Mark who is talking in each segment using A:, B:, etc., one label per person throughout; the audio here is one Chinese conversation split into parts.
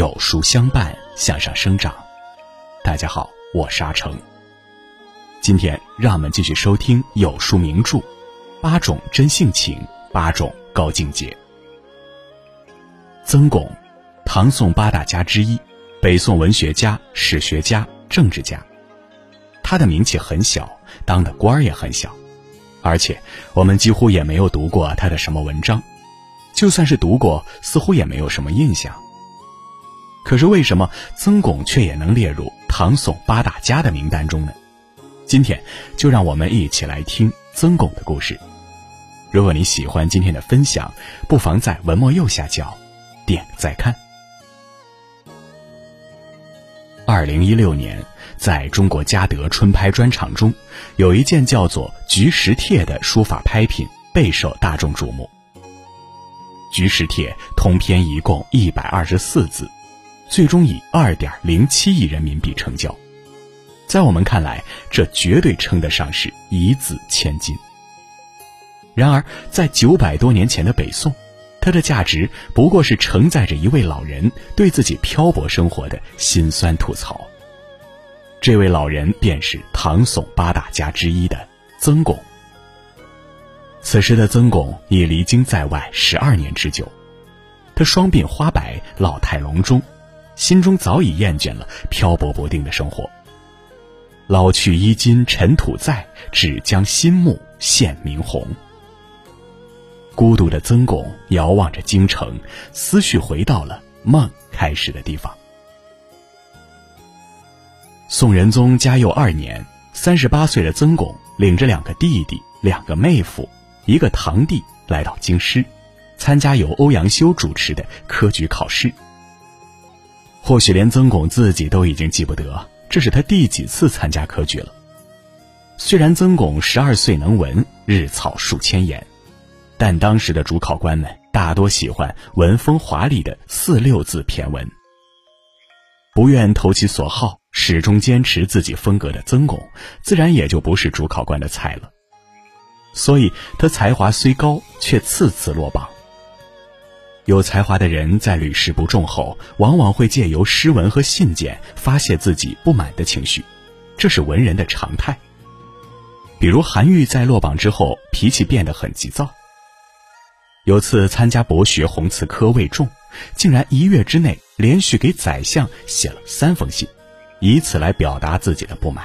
A: 有书相伴，向上生长。大家好，我是阿成。今天让我们继续收听有书名著《八种真性情，八种高境界》。曾巩，唐宋八大家之一，北宋文学家、史学家、政治家。他的名气很小，当的官儿也很小，而且我们几乎也没有读过他的什么文章，就算是读过，似乎也没有什么印象。可是为什么曾巩却也能列入唐宋八大家的名单中呢？今天就让我们一起来听曾巩的故事。如果你喜欢今天的分享，不妨在文末右下角点个再看。二零一六年，在中国嘉德春拍专场中，有一件叫做《菊石帖》的书法拍品备受大众瞩目。《菊石帖》通篇一共一百二十四字。最终以二点零七亿人民币成交，在我们看来，这绝对称得上是一字千金。然而，在九百多年前的北宋，它的价值不过是承载着一位老人对自己漂泊生活的辛酸吐槽。这位老人便是唐宋八大家之一的曾巩。此时的曾巩已离京在外十二年之久，他双鬓花白，老态龙钟。心中早已厌倦了漂泊不定的生活。老去衣襟尘土在，只将新木现明红。孤独的曾巩遥望着京城，思绪回到了梦开始的地方。宋仁宗嘉佑二年，三十八岁的曾巩领着两个弟弟、两个妹夫、一个堂弟来到京师，参加由欧阳修主持的科举考试。或许连曾巩自己都已经记不得这是他第几次参加科举了。虽然曾巩十二岁能文，日草数千言，但当时的主考官们大多喜欢文风华丽的四六字骈文。不愿投其所好，始终坚持自己风格的曾巩，自然也就不是主考官的菜了。所以，他才华虽高，却次次落榜。有才华的人在屡试不中后，往往会借由诗文和信件发泄自己不满的情绪，这是文人的常态。比如韩愈在落榜之后，脾气变得很急躁。有次参加博学红词科未中，竟然一月之内连续给宰相写了三封信，以此来表达自己的不满。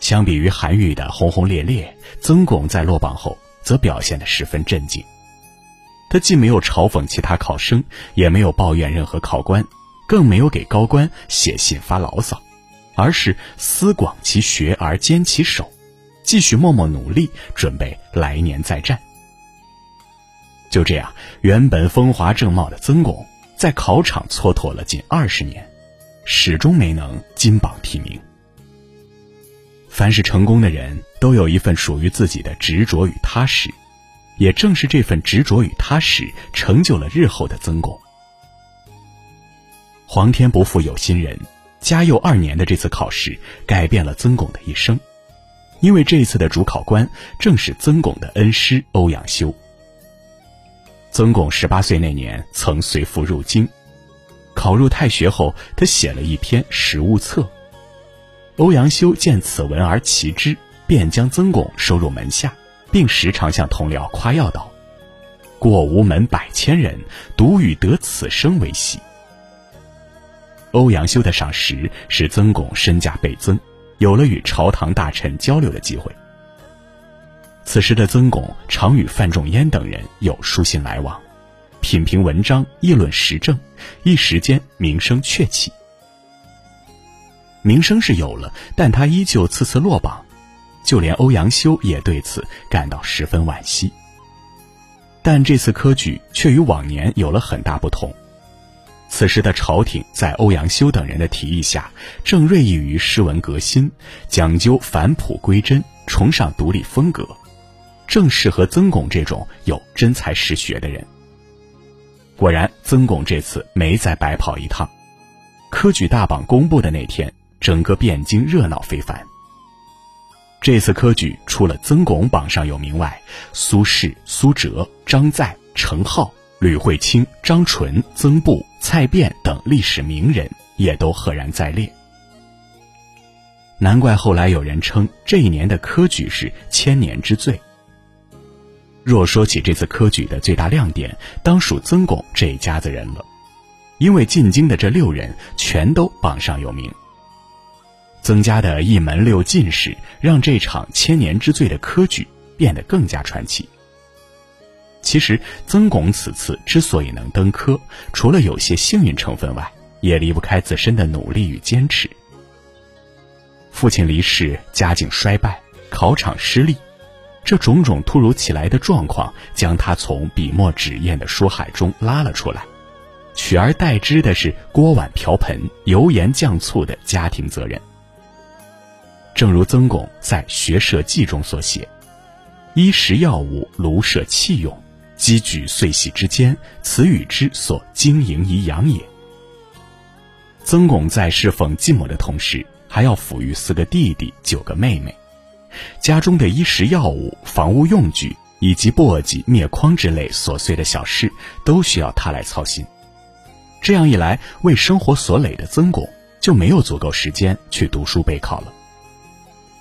A: 相比于韩愈的轰轰烈烈，曾巩在落榜后则表现得十分镇静。他既没有嘲讽其他考生，也没有抱怨任何考官，更没有给高官写信发牢骚，而是思广其学而坚其守，继续默默努力，准备来年再战。就这样，原本风华正茂的曾巩，在考场蹉跎了近二十年，始终没能金榜题名。凡是成功的人都有一份属于自己的执着与踏实。也正是这份执着与踏实，成就了日后的曾巩。皇天不负有心人，嘉佑二年的这次考试改变了曾巩的一生，因为这一次的主考官正是曾巩的恩师欧阳修。曾巩十八岁那年曾随父入京，考入太学后，他写了一篇实物册。欧阳修见此文而奇之，便将曾巩收入门下。并时常向同僚夸耀道：“过无门百千人，独与得此生为喜。”欧阳修的赏识使曾巩身价倍增，有了与朝堂大臣交流的机会。此时的曾巩常与范仲淹等人有书信来往，品评文章，议论时政，一时间名声鹊起。名声是有了，但他依旧次次落榜。就连欧阳修也对此感到十分惋惜。但这次科举却与往年有了很大不同。此时的朝廷在欧阳修等人的提议下，正锐意于诗文革新，讲究返璞归真，崇尚独立风格，正适合曾巩这种有真才实学的人。果然，曾巩这次没再白跑一趟。科举大榜公布的那天，整个汴京热闹非凡。这次科举除了曾巩榜上有名外，苏轼、苏辙、张载、程颢、吕惠卿、张纯、曾布、蔡卞等历史名人也都赫然在列。难怪后来有人称这一年的科举是千年之最。若说起这次科举的最大亮点，当属曾巩这一家子人了，因为进京的这六人全都榜上有名。曾家的一门六进士，让这场千年之最的科举变得更加传奇。其实，曾巩此次之所以能登科，除了有些幸运成分外，也离不开自身的努力与坚持。父亲离世，家境衰败，考场失利，这种种突如其来的状况，将他从笔墨纸砚的书海中拉了出来，取而代之的是锅碗瓢盆、油盐酱醋的家庭责任。正如曾巩在《学社记》中所写：“衣食药物、庐舍器用，积举岁喜之间，此与之所经营以养也。”曾巩在侍奉继母的同时，还要抚育四个弟弟、九个妹妹，家中的衣食药物、房屋用具以及簸箕、篾筐之类琐碎的小事，都需要他来操心。这样一来，为生活所累的曾巩就没有足够时间去读书备考了。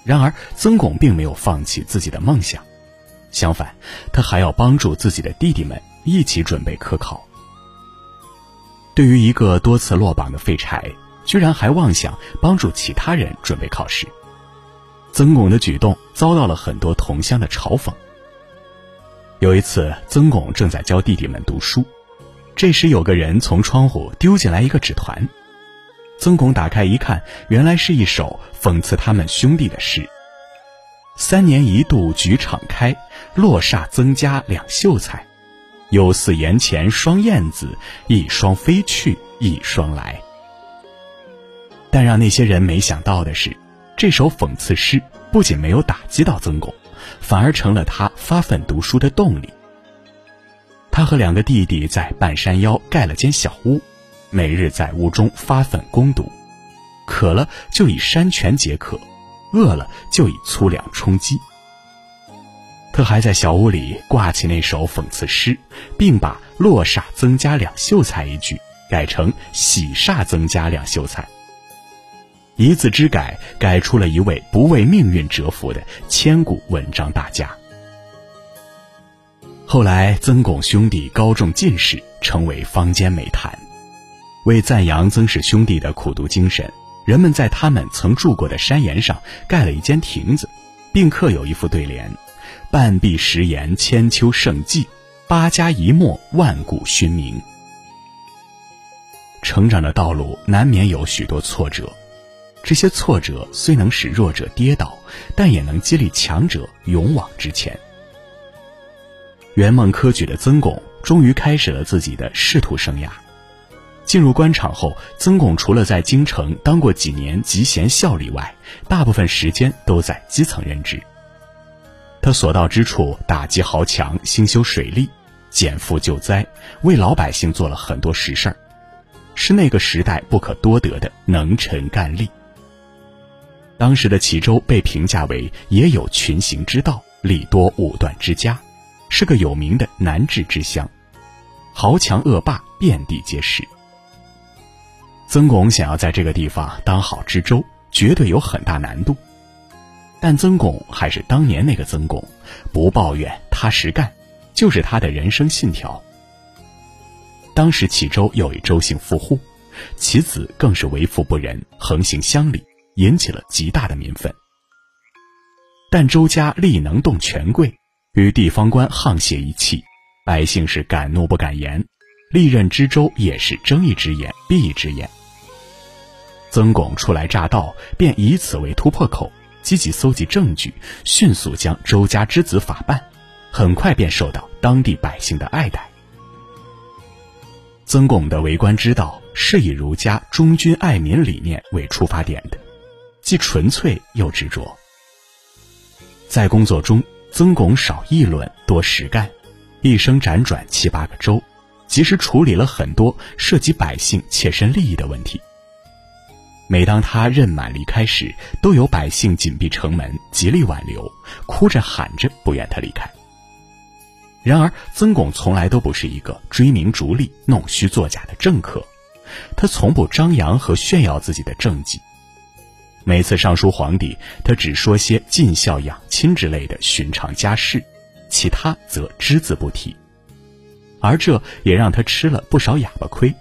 A: 然而，曾巩并没有放弃自己的梦想，相反，他还要帮助自己的弟弟们一起准备科考。对于一个多次落榜的废柴，居然还妄想帮助其他人准备考试，曾巩的举动遭到了很多同乡的嘲讽。有一次，曾巩正在教弟弟们读书，这时有个人从窗户丢进来一个纸团。曾巩打开一看，原来是一首讽刺他们兄弟的诗：“三年一度举场开，落煞曾家两秀才。有似檐前双燕子，一双飞去一双来。”但让那些人没想到的是，这首讽刺诗不仅没有打击到曾巩，反而成了他发奋读书的动力。他和两个弟弟在半山腰盖了间小屋。每日在屋中发奋攻读，渴了就以山泉解渴，饿了就以粗粮充饥。他还在小屋里挂起那首讽刺诗，并把“落煞曾家两秀才”一句改成“喜煞曾家两秀才”。一字之改，改出了一位不为命运折服的千古文章大家。后来，曾巩兄弟高中进士，成为坊间美谈。为赞扬曾氏兄弟的苦读精神，人们在他们曾住过的山岩上盖了一间亭子，并刻有一副对联：“半壁石岩千秋胜迹，八家一墨万古勋名。”成长的道路难免有许多挫折，这些挫折虽能使弱者跌倒，但也能激励强者勇往直前。圆梦科举的曾巩终于开始了自己的仕途生涯。进入官场后，曾巩除了在京城当过几年集贤效力外，大部分时间都在基层任职。他所到之处，打击豪强，兴修水利，减负救灾，为老百姓做了很多实事儿，是那个时代不可多得的能臣干吏。当时的齐州被评价为也有群行之道，礼多武断之家，是个有名的难治之乡，豪强恶霸遍地皆是。曾巩想要在这个地方当好知州，绝对有很大难度。但曾巩还是当年那个曾巩，不抱怨，踏实干，就是他的人生信条。当时齐州有一周姓富户，其子更是为富不仁，横行乡里，引起了极大的民愤。但周家力能动权贵，与地方官沆瀣一气，百姓是敢怒不敢言，历任知州也是睁一只眼闭一只眼。曾巩初来乍到，便以此为突破口，积极搜集证据，迅速将周家之子法办，很快便受到当地百姓的爱戴。曾巩的为官之道是以儒家忠君爱民理念为出发点的，既纯粹又执着。在工作中，曾巩少议论，多实干，一生辗转七八个州，及时处理了很多涉及百姓切身利益的问题。每当他任满离开时，都有百姓紧闭城门，极力挽留，哭着喊着不愿他离开。然而，曾巩从来都不是一个追名逐利、弄虚作假的政客，他从不张扬和炫耀自己的政绩。每次上书皇帝，他只说些尽孝养亲之类的寻常家事，其他则只字不提。而这也让他吃了不少哑巴亏。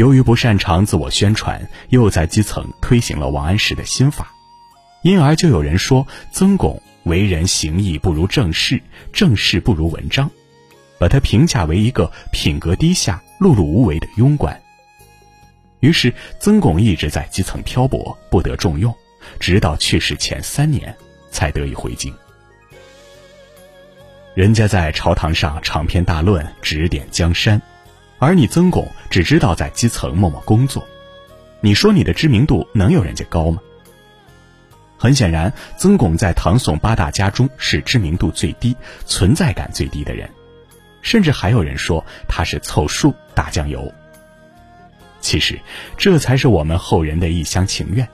A: 由于不擅长自我宣传，又在基层推行了王安石的新法，因而就有人说曾巩为人行义不如正事，正事不如文章，把他评价为一个品格低下、碌碌无为的庸官。于是曾巩一直在基层漂泊，不得重用，直到去世前三年才得以回京。人家在朝堂上长篇大论指点江山，而你曾巩只知道在基层默默工作，你说你的知名度能有人家高吗？很显然，曾巩在唐宋八大家中是知名度最低、存在感最低的人，甚至还有人说他是凑数打酱油。其实，这才是我们后人的一厢情愿。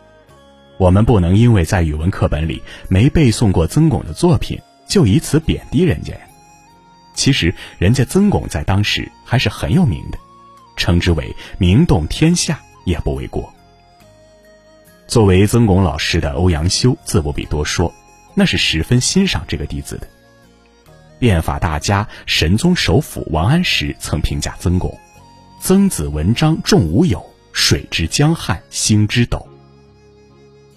A: 我们不能因为在语文课本里没背诵过曾巩的作品，就以此贬低人家呀。其实，人家曾巩在当时还是很有名的，称之为名动天下也不为过。作为曾巩老师的欧阳修，自不必多说，那是十分欣赏这个弟子的。变法大家、神宗首辅王安石曾评价曾巩。曾子文章重无友，水之江汉兴之斗。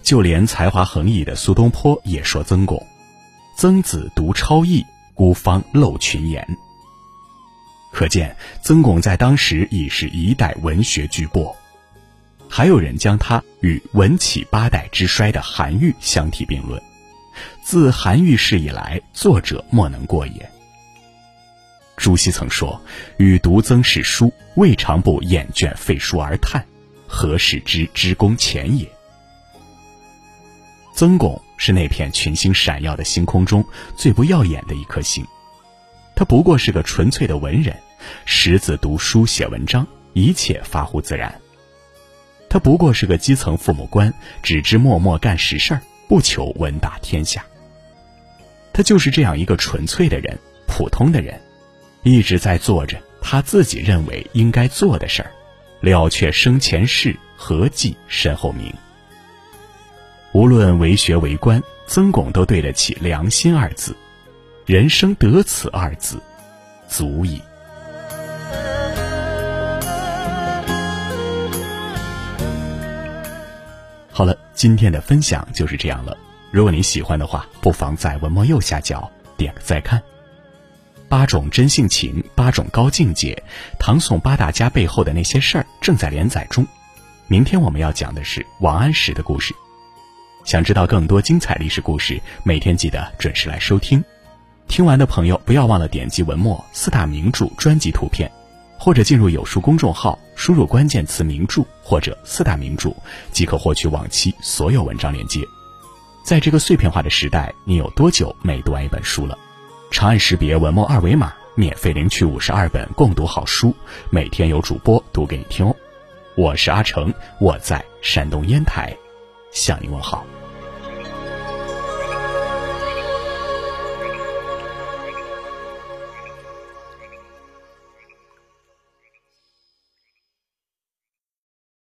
A: 就连才华横溢的苏东坡也说曾巩：“曾子独超逸，孤芳漏群言。”可见曾巩在当时已是一代文学巨擘。还有人将他与文起八代之衰的韩愈相提并论，自韩愈世以来，作者莫能过也。朱熹曾说：“与读曾氏书，未尝不厌卷废书而叹，何使之之功浅也？”曾巩是那片群星闪耀的星空中最不耀眼的一颗星，他不过是个纯粹的文人，识字读书写文章，一切发乎自然。他不过是个基层父母官，只知默默干实事儿，不求闻达天下。他就是这样一个纯粹的人，普通的人。一直在做着他自己认为应该做的事儿，了却生前事，何计身后名。无论为学为官，曾巩都对得起“良心”二字，人生得此二字，足矣。好了，今天的分享就是这样了。如果你喜欢的话，不妨在文末右下角点个再看。八种真性情，八种高境界，唐宋八大家背后的那些事儿正在连载中。明天我们要讲的是王安石的故事。想知道更多精彩历史故事，每天记得准时来收听。听完的朋友不要忘了点击文末四大名著专辑图片，或者进入有书公众号，输入关键词“名著”或者“四大名著”，即可获取往期所有文章链接。在这个碎片化的时代，你有多久没读完一本书了？长按识别文末二维码，免费领取五十二本共读好书，每天有主播读给你听哦。我是阿成，我在山东烟台，向你问好。